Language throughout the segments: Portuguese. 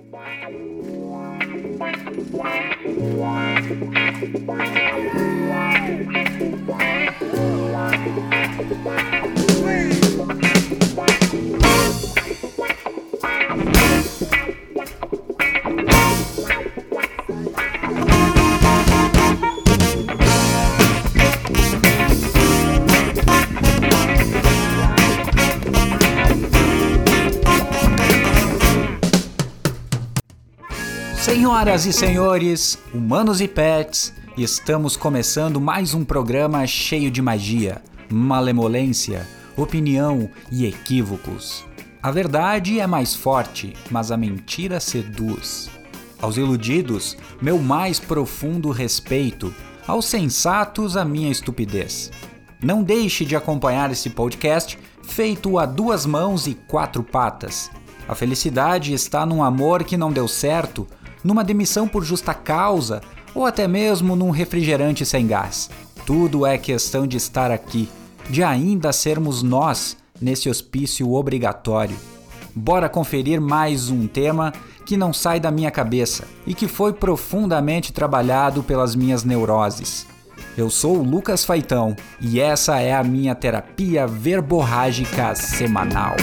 Wait. Senhoras e senhores, humanos e pets, estamos começando mais um programa cheio de magia, malemolência, opinião e equívocos. A verdade é mais forte, mas a mentira seduz. Aos iludidos, meu mais profundo respeito, aos sensatos, a minha estupidez. Não deixe de acompanhar esse podcast feito a duas mãos e quatro patas. A felicidade está num amor que não deu certo numa demissão por justa causa ou até mesmo num refrigerante sem gás. Tudo é questão de estar aqui, de ainda sermos nós nesse hospício obrigatório. Bora conferir mais um tema que não sai da minha cabeça e que foi profundamente trabalhado pelas minhas neuroses. Eu sou o Lucas Faitão e essa é a minha terapia verborrágica semanal.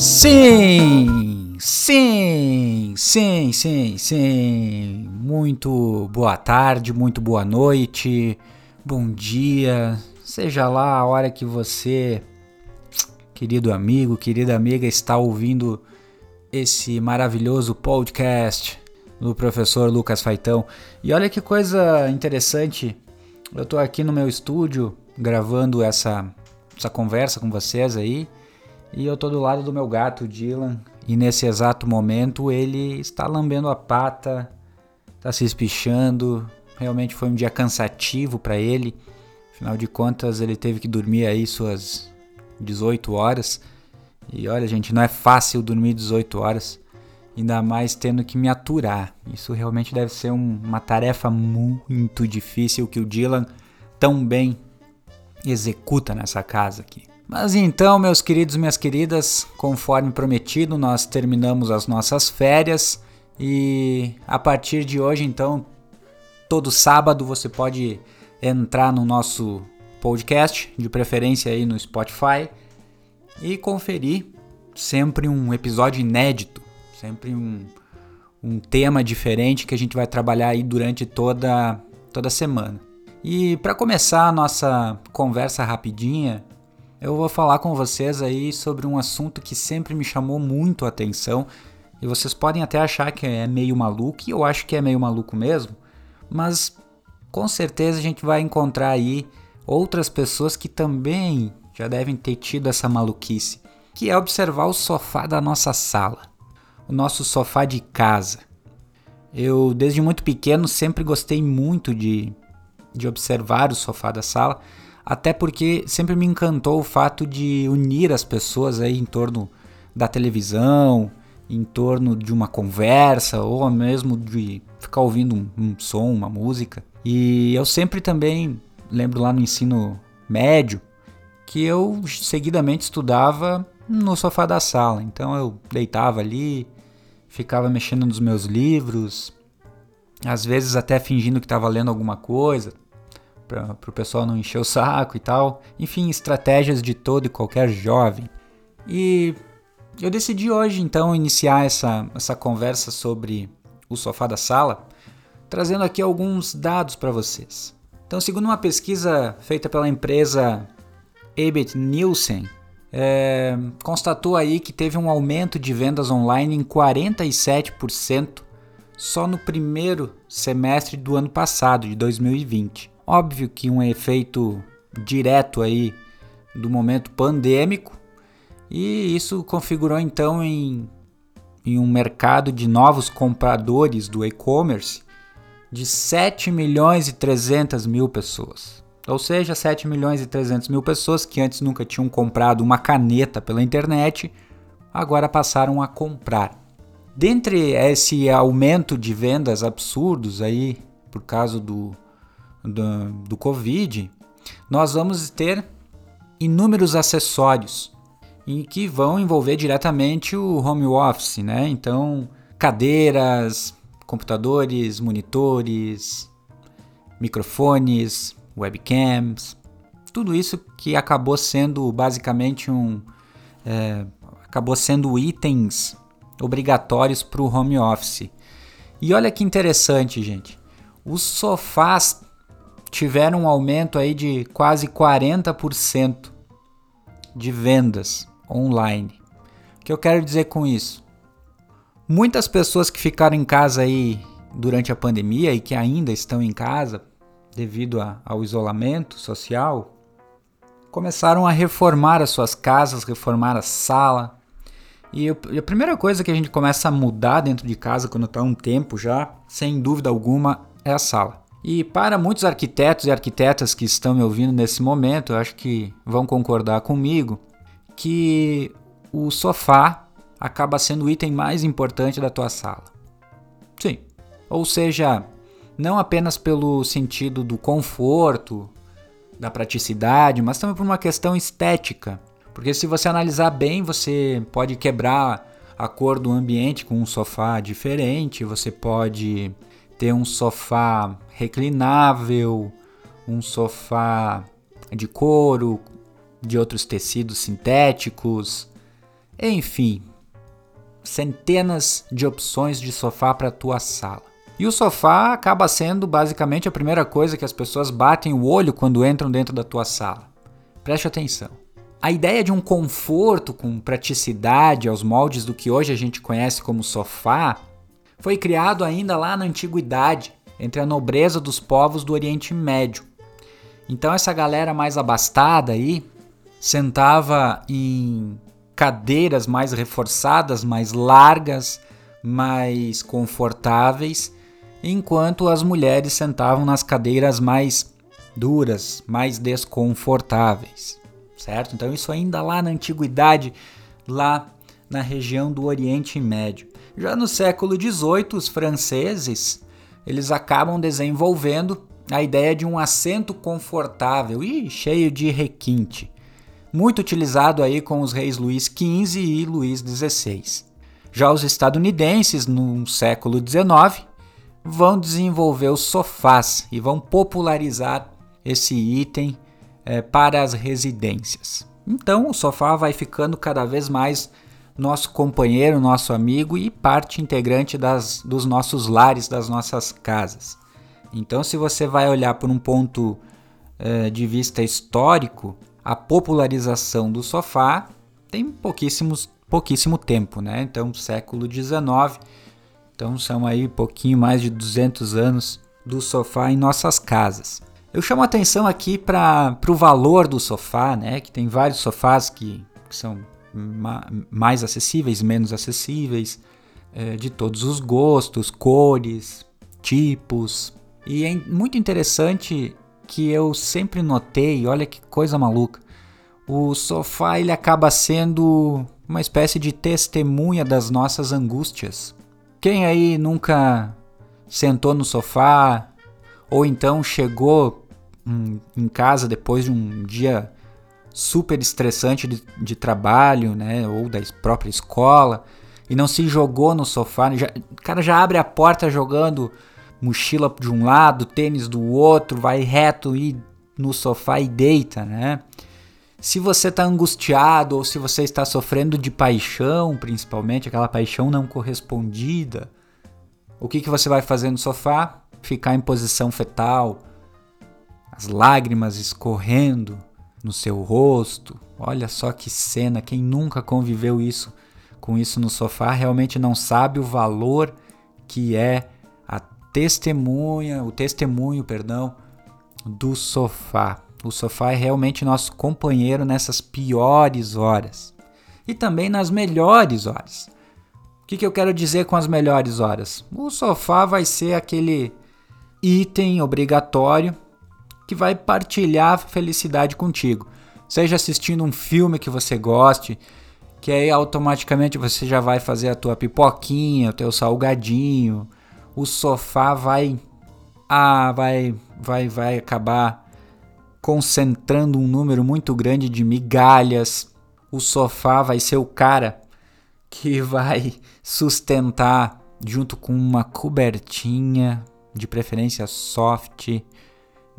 Sim, sim, sim, sim, sim. Muito boa tarde, muito boa noite, bom dia, seja lá a hora que você, querido amigo, querida amiga, está ouvindo esse maravilhoso podcast do professor Lucas Faitão. E olha que coisa interessante, eu estou aqui no meu estúdio gravando essa, essa conversa com vocês aí. E eu tô do lado do meu gato, Dylan, e nesse exato momento ele está lambendo a pata, está se espichando. Realmente foi um dia cansativo para ele. Afinal de contas, ele teve que dormir aí suas 18 horas. E olha, gente, não é fácil dormir 18 horas, ainda mais tendo que me aturar. Isso realmente deve ser um, uma tarefa muito difícil que o Dylan tão bem executa nessa casa aqui. Mas então, meus queridos minhas queridas, conforme prometido, nós terminamos as nossas férias e a partir de hoje, então, todo sábado você pode entrar no nosso podcast, de preferência aí no Spotify, e conferir sempre um episódio inédito, sempre um, um tema diferente que a gente vai trabalhar aí durante toda, toda semana. E para começar a nossa conversa rapidinha, eu vou falar com vocês aí sobre um assunto que sempre me chamou muito a atenção. E vocês podem até achar que é meio maluco, e eu acho que é meio maluco mesmo, mas com certeza a gente vai encontrar aí outras pessoas que também já devem ter tido essa maluquice, que é observar o sofá da nossa sala, o nosso sofá de casa. Eu, desde muito pequeno, sempre gostei muito de, de observar o sofá da sala, até porque sempre me encantou o fato de unir as pessoas aí em torno da televisão, em torno de uma conversa ou mesmo de ficar ouvindo um, um som, uma música. E eu sempre também lembro lá no ensino médio que eu seguidamente estudava no sofá da sala. Então eu deitava ali, ficava mexendo nos meus livros, às vezes até fingindo que estava lendo alguma coisa, para o pessoal não encher o saco e tal. Enfim, estratégias de todo e qualquer jovem. E eu decidi hoje então iniciar essa, essa conversa sobre o sofá da sala, trazendo aqui alguns dados para vocês. Então, segundo uma pesquisa feita pela empresa Abet Nielsen, é, constatou aí que teve um aumento de vendas online em 47% só no primeiro semestre do ano passado, de 2020. Óbvio que um efeito direto aí do momento pandêmico e isso configurou então em, em um mercado de novos compradores do e-commerce de 7 milhões e 300 mil pessoas. Ou seja, 7 milhões e 300 mil pessoas que antes nunca tinham comprado uma caneta pela internet, agora passaram a comprar. Dentre esse aumento de vendas absurdos aí, por causa do, do, do Covid, nós vamos ter inúmeros acessórios em que vão envolver diretamente o home office, né? Então, cadeiras, computadores, monitores, microfones, webcams, tudo isso que acabou sendo basicamente um é, acabou sendo itens obrigatórios para o home office. E olha que interessante, gente. Os sofás tiveram um aumento aí de quase 40% de vendas online. O que eu quero dizer com isso? Muitas pessoas que ficaram em casa aí durante a pandemia e que ainda estão em casa devido a, ao isolamento social começaram a reformar as suas casas, reformar a sala. E, e a primeira coisa que a gente começa a mudar dentro de casa quando está um tempo já, sem dúvida alguma, é a sala. E para muitos arquitetos e arquitetas que estão me ouvindo nesse momento, eu acho que vão concordar comigo que o sofá acaba sendo o item mais importante da tua sala. Sim. Ou seja, não apenas pelo sentido do conforto, da praticidade, mas também por uma questão estética. Porque se você analisar bem, você pode quebrar a cor do ambiente com um sofá diferente, você pode ter um sofá reclinável, um sofá de couro, de outros tecidos sintéticos, enfim, centenas de opções de sofá para a tua sala. E o sofá acaba sendo basicamente a primeira coisa que as pessoas batem o olho quando entram dentro da tua sala. Preste atenção. A ideia de um conforto com praticidade aos moldes do que hoje a gente conhece como sofá foi criado ainda lá na antiguidade, entre a nobreza dos povos do Oriente Médio. Então essa galera mais abastada aí sentava em cadeiras mais reforçadas, mais largas, mais confortáveis, enquanto as mulheres sentavam nas cadeiras mais duras, mais desconfortáveis, certo? Então isso ainda lá na antiguidade, lá na região do Oriente Médio. Já no século XVIII, os franceses eles acabam desenvolvendo a ideia de um assento confortável e cheio de requinte, muito utilizado aí com os reis Luís XV e Luís XVI. Já os estadunidenses, no século XIX, vão desenvolver os sofás e vão popularizar esse item é, para as residências. Então o sofá vai ficando cada vez mais nosso companheiro, nosso amigo e parte integrante das, dos nossos lares, das nossas casas. Então, se você vai olhar por um ponto eh, de vista histórico, a popularização do sofá tem pouquíssimos, pouquíssimo tempo, né? Então, século XIX, então são aí pouquinho mais de 200 anos do sofá em nossas casas. Eu chamo atenção aqui para o valor do sofá, né? Que tem vários sofás que, que são mais acessíveis, menos acessíveis, é, de todos os gostos, cores, tipos. E é muito interessante que eu sempre notei, olha que coisa maluca, o sofá ele acaba sendo uma espécie de testemunha das nossas angústias. Quem aí nunca sentou no sofá ou então chegou hum, em casa depois de um dia super estressante de, de trabalho, né, ou da própria escola, e não se jogou no sofá, já, o cara já abre a porta jogando mochila de um lado, tênis do outro, vai reto e no sofá e deita, né? Se você está angustiado ou se você está sofrendo de paixão, principalmente aquela paixão não correspondida, o que, que você vai fazer no sofá? Ficar em posição fetal, as lágrimas escorrendo, no seu rosto. Olha só que cena, quem nunca conviveu isso com isso no sofá realmente não sabe o valor que é a testemunha, o testemunho, perdão, do sofá. O sofá é realmente nosso companheiro nessas piores horas e também nas melhores horas. O que, que eu quero dizer com as melhores horas? O sofá vai ser aquele item obrigatório que vai partilhar felicidade contigo. Seja assistindo um filme que você goste, que aí automaticamente você já vai fazer a tua pipoquinha, o teu salgadinho, o sofá vai ah, vai vai vai acabar concentrando um número muito grande de migalhas. O sofá vai ser o cara que vai sustentar junto com uma cobertinha, de preferência soft,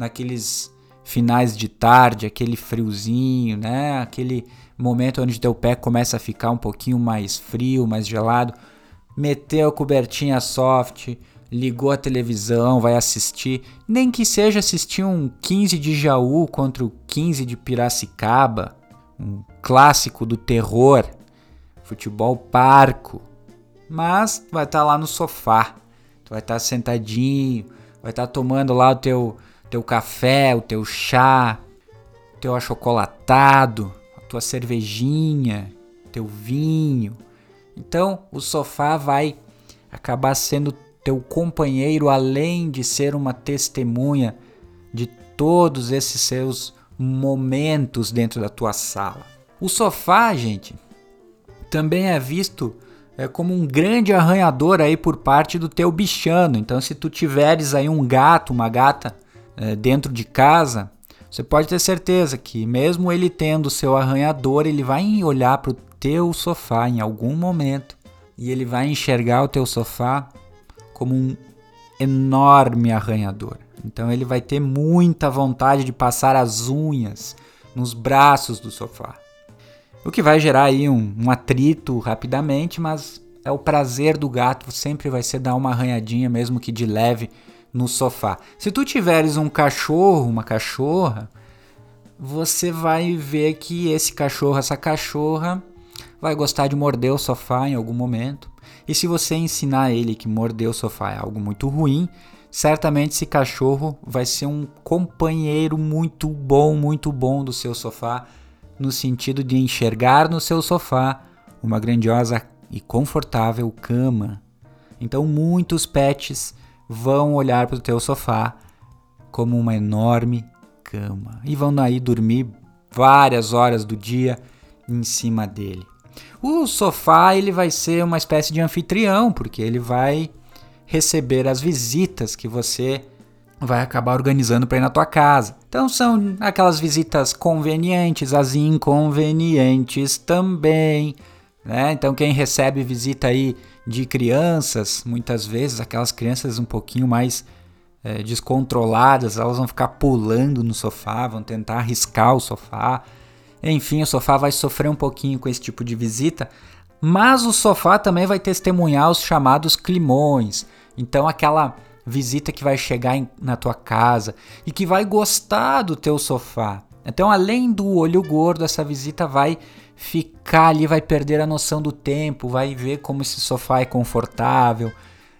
naqueles finais de tarde, aquele friozinho, né? Aquele momento onde teu pé começa a ficar um pouquinho mais frio, mais gelado. Meteu a cobertinha soft, ligou a televisão, vai assistir, nem que seja assistir um 15 de Jaú contra o 15 de Piracicaba, um clássico do terror, futebol parco, mas vai estar tá lá no sofá, tu vai estar tá sentadinho, vai estar tá tomando lá o teu, teu café, o teu chá, teu achocolatado, a tua cervejinha, teu vinho. Então o sofá vai acabar sendo teu companheiro, além de ser uma testemunha de todos esses seus momentos dentro da tua sala. O sofá, gente, também é visto é, como um grande arranhador aí por parte do teu bichano. Então, se tu tiveres aí um gato, uma gata dentro de casa, você pode ter certeza que mesmo ele tendo seu arranhador, ele vai olhar para o teu sofá em algum momento e ele vai enxergar o teu sofá como um enorme arranhador. Então ele vai ter muita vontade de passar as unhas nos braços do sofá. O que vai gerar aí um, um, atrito rapidamente, mas é o prazer do gato sempre vai ser dar uma arranhadinha, mesmo que de leve, no sofá. Se tu tiveres um cachorro, uma cachorra, você vai ver que esse cachorro, essa cachorra, vai gostar de morder o sofá em algum momento. E se você ensinar ele que morder o sofá é algo muito ruim, certamente esse cachorro vai ser um companheiro muito bom, muito bom do seu sofá, no sentido de enxergar no seu sofá uma grandiosa e confortável cama. Então muitos pets vão olhar para o teu sofá como uma enorme cama e vão aí dormir várias horas do dia em cima dele. O sofá ele vai ser uma espécie de anfitrião, porque ele vai receber as visitas que você vai acabar organizando para ir na tua casa. Então são aquelas visitas convenientes, as inconvenientes também, né? Então quem recebe visita aí de crianças, muitas vezes aquelas crianças um pouquinho mais é, descontroladas, elas vão ficar pulando no sofá, vão tentar arriscar o sofá, enfim, o sofá vai sofrer um pouquinho com esse tipo de visita, mas o sofá também vai testemunhar os chamados climões. Então, aquela visita que vai chegar em, na tua casa e que vai gostar do teu sofá. Então, além do olho gordo, essa visita vai ficar ali, vai perder a noção do tempo, vai ver como esse sofá é confortável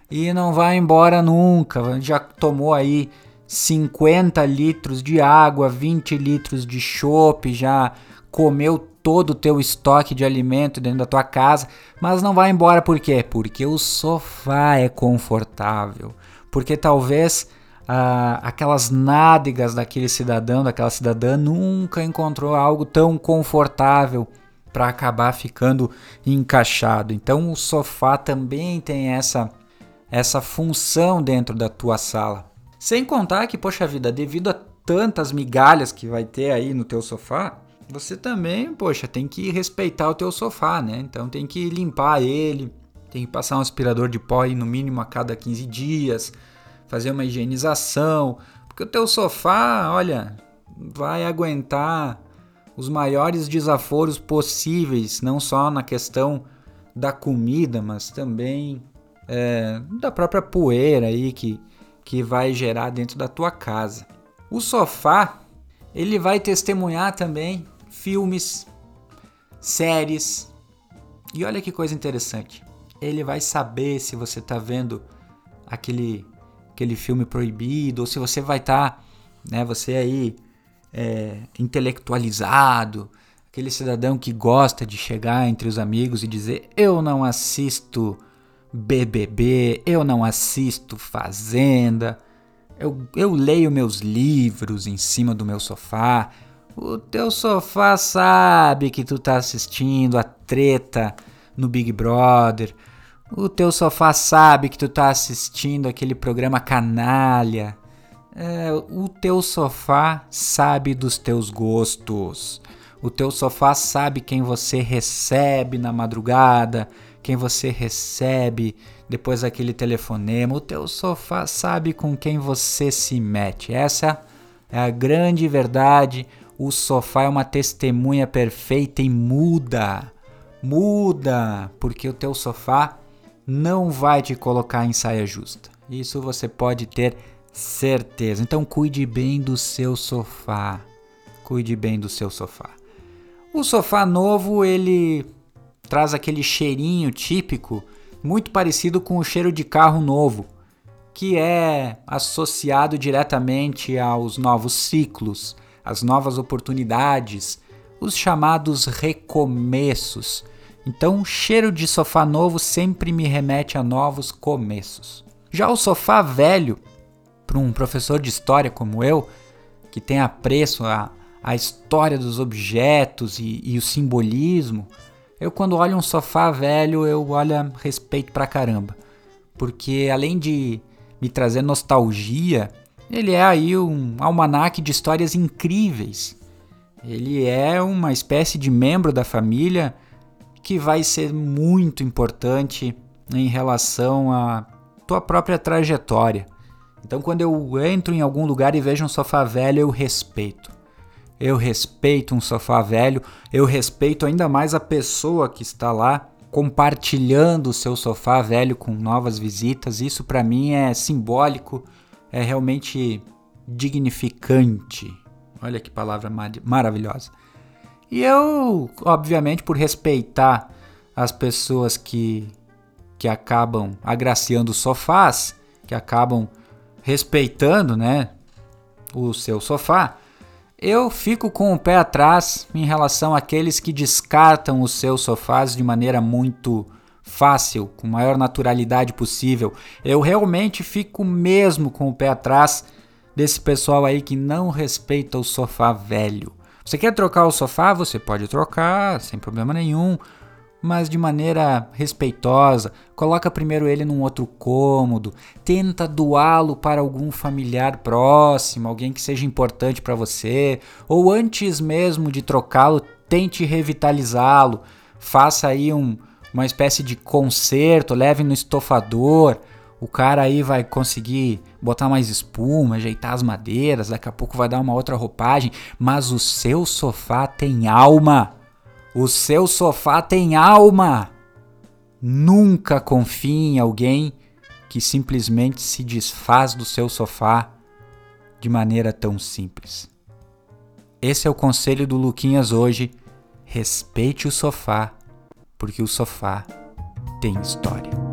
e não vai embora nunca. Já tomou aí 50 litros de água, 20 litros de chopp, já comeu todo o teu estoque de alimento dentro da tua casa, mas não vai embora por quê? Porque o sofá é confortável. Porque talvez ah, aquelas nádegas daquele cidadão, daquela cidadã nunca encontrou algo tão confortável para acabar ficando encaixado. Então o sofá também tem essa essa função dentro da tua sala. Sem contar que, poxa vida, devido a tantas migalhas que vai ter aí no teu sofá, você também, poxa, tem que respeitar o teu sofá, né? Então tem que limpar ele, tem que passar um aspirador de pó aí no mínimo a cada 15 dias, fazer uma higienização, porque o teu sofá, olha, vai aguentar os maiores desaforos possíveis, não só na questão da comida, mas também é, da própria poeira aí que que vai gerar dentro da tua casa. O sofá, ele vai testemunhar também filmes, séries. E olha que coisa interessante. Ele vai saber se você está vendo aquele aquele filme proibido ou se você vai estar, tá, né, você aí é, intelectualizado, aquele cidadão que gosta de chegar entre os amigos e dizer eu não assisto BBB, eu não assisto Fazenda, Eu, eu leio meus livros em cima do meu sofá. O teu sofá sabe que tu tá assistindo a treta no Big Brother. O teu sofá sabe que tu tá assistindo aquele programa canalha. É, o teu sofá sabe dos teus gostos. O teu sofá sabe quem você recebe na madrugada, quem você recebe depois daquele telefonema. O teu sofá sabe com quem você se mete. Essa é a grande verdade. O sofá é uma testemunha perfeita e muda. Muda, porque o teu sofá não vai te colocar em saia justa. Isso você pode ter certeza. Então cuide bem do seu sofá. Cuide bem do seu sofá. O sofá novo, ele traz aquele cheirinho típico, muito parecido com o cheiro de carro novo, que é associado diretamente aos novos ciclos, às novas oportunidades, os chamados recomeços. Então, cheiro de sofá novo sempre me remete a novos começos. Já o sofá velho, para um professor de história como eu, que tem apreço à, à história dos objetos e, e o simbolismo, eu, quando olho um sofá velho, eu olho respeito pra caramba. Porque além de me trazer nostalgia, ele é aí um almanaque de histórias incríveis. Ele é uma espécie de membro da família que vai ser muito importante em relação à tua própria trajetória. Então, quando eu entro em algum lugar e vejo um sofá velho, eu respeito eu respeito um sofá velho, eu respeito ainda mais a pessoa que está lá compartilhando o seu sofá velho com novas visitas. Isso para mim é simbólico, é realmente dignificante. Olha que palavra mar maravilhosa. E eu, obviamente, por respeitar as pessoas que, que acabam agraciando sofás, que acabam respeitando, né, o seu sofá, eu fico com o pé atrás em relação àqueles que descartam os seus sofás de maneira muito fácil, com maior naturalidade possível. Eu realmente fico mesmo com o pé atrás desse pessoal aí que não respeita o sofá velho. Você quer trocar o sofá? Você pode trocar, sem problema nenhum mas de maneira respeitosa. Coloca primeiro ele num outro cômodo, tenta doá-lo para algum familiar próximo, alguém que seja importante para você, ou antes mesmo de trocá-lo, tente revitalizá-lo. Faça aí um, uma espécie de conserto, leve no estofador. O cara aí vai conseguir botar mais espuma, ajeitar as madeiras, daqui a pouco vai dar uma outra roupagem, mas o seu sofá tem alma. O seu sofá tem alma. Nunca confie em alguém que simplesmente se desfaz do seu sofá de maneira tão simples. Esse é o conselho do Luquinhas hoje. Respeite o sofá, porque o sofá tem história.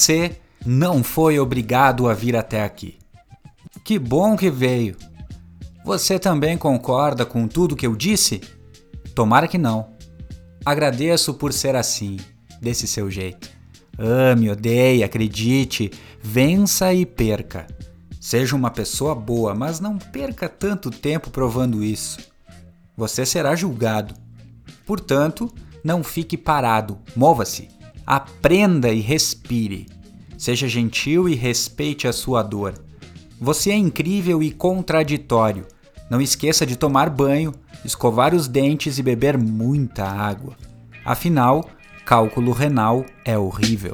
Você não foi obrigado a vir até aqui. Que bom que veio. Você também concorda com tudo que eu disse? Tomara que não. Agradeço por ser assim, desse seu jeito. Ame, odeie, acredite, vença e perca. Seja uma pessoa boa, mas não perca tanto tempo provando isso. Você será julgado. Portanto, não fique parado, mova-se. Aprenda e respire. Seja gentil e respeite a sua dor. Você é incrível e contraditório. Não esqueça de tomar banho, escovar os dentes e beber muita água. Afinal, cálculo renal é horrível.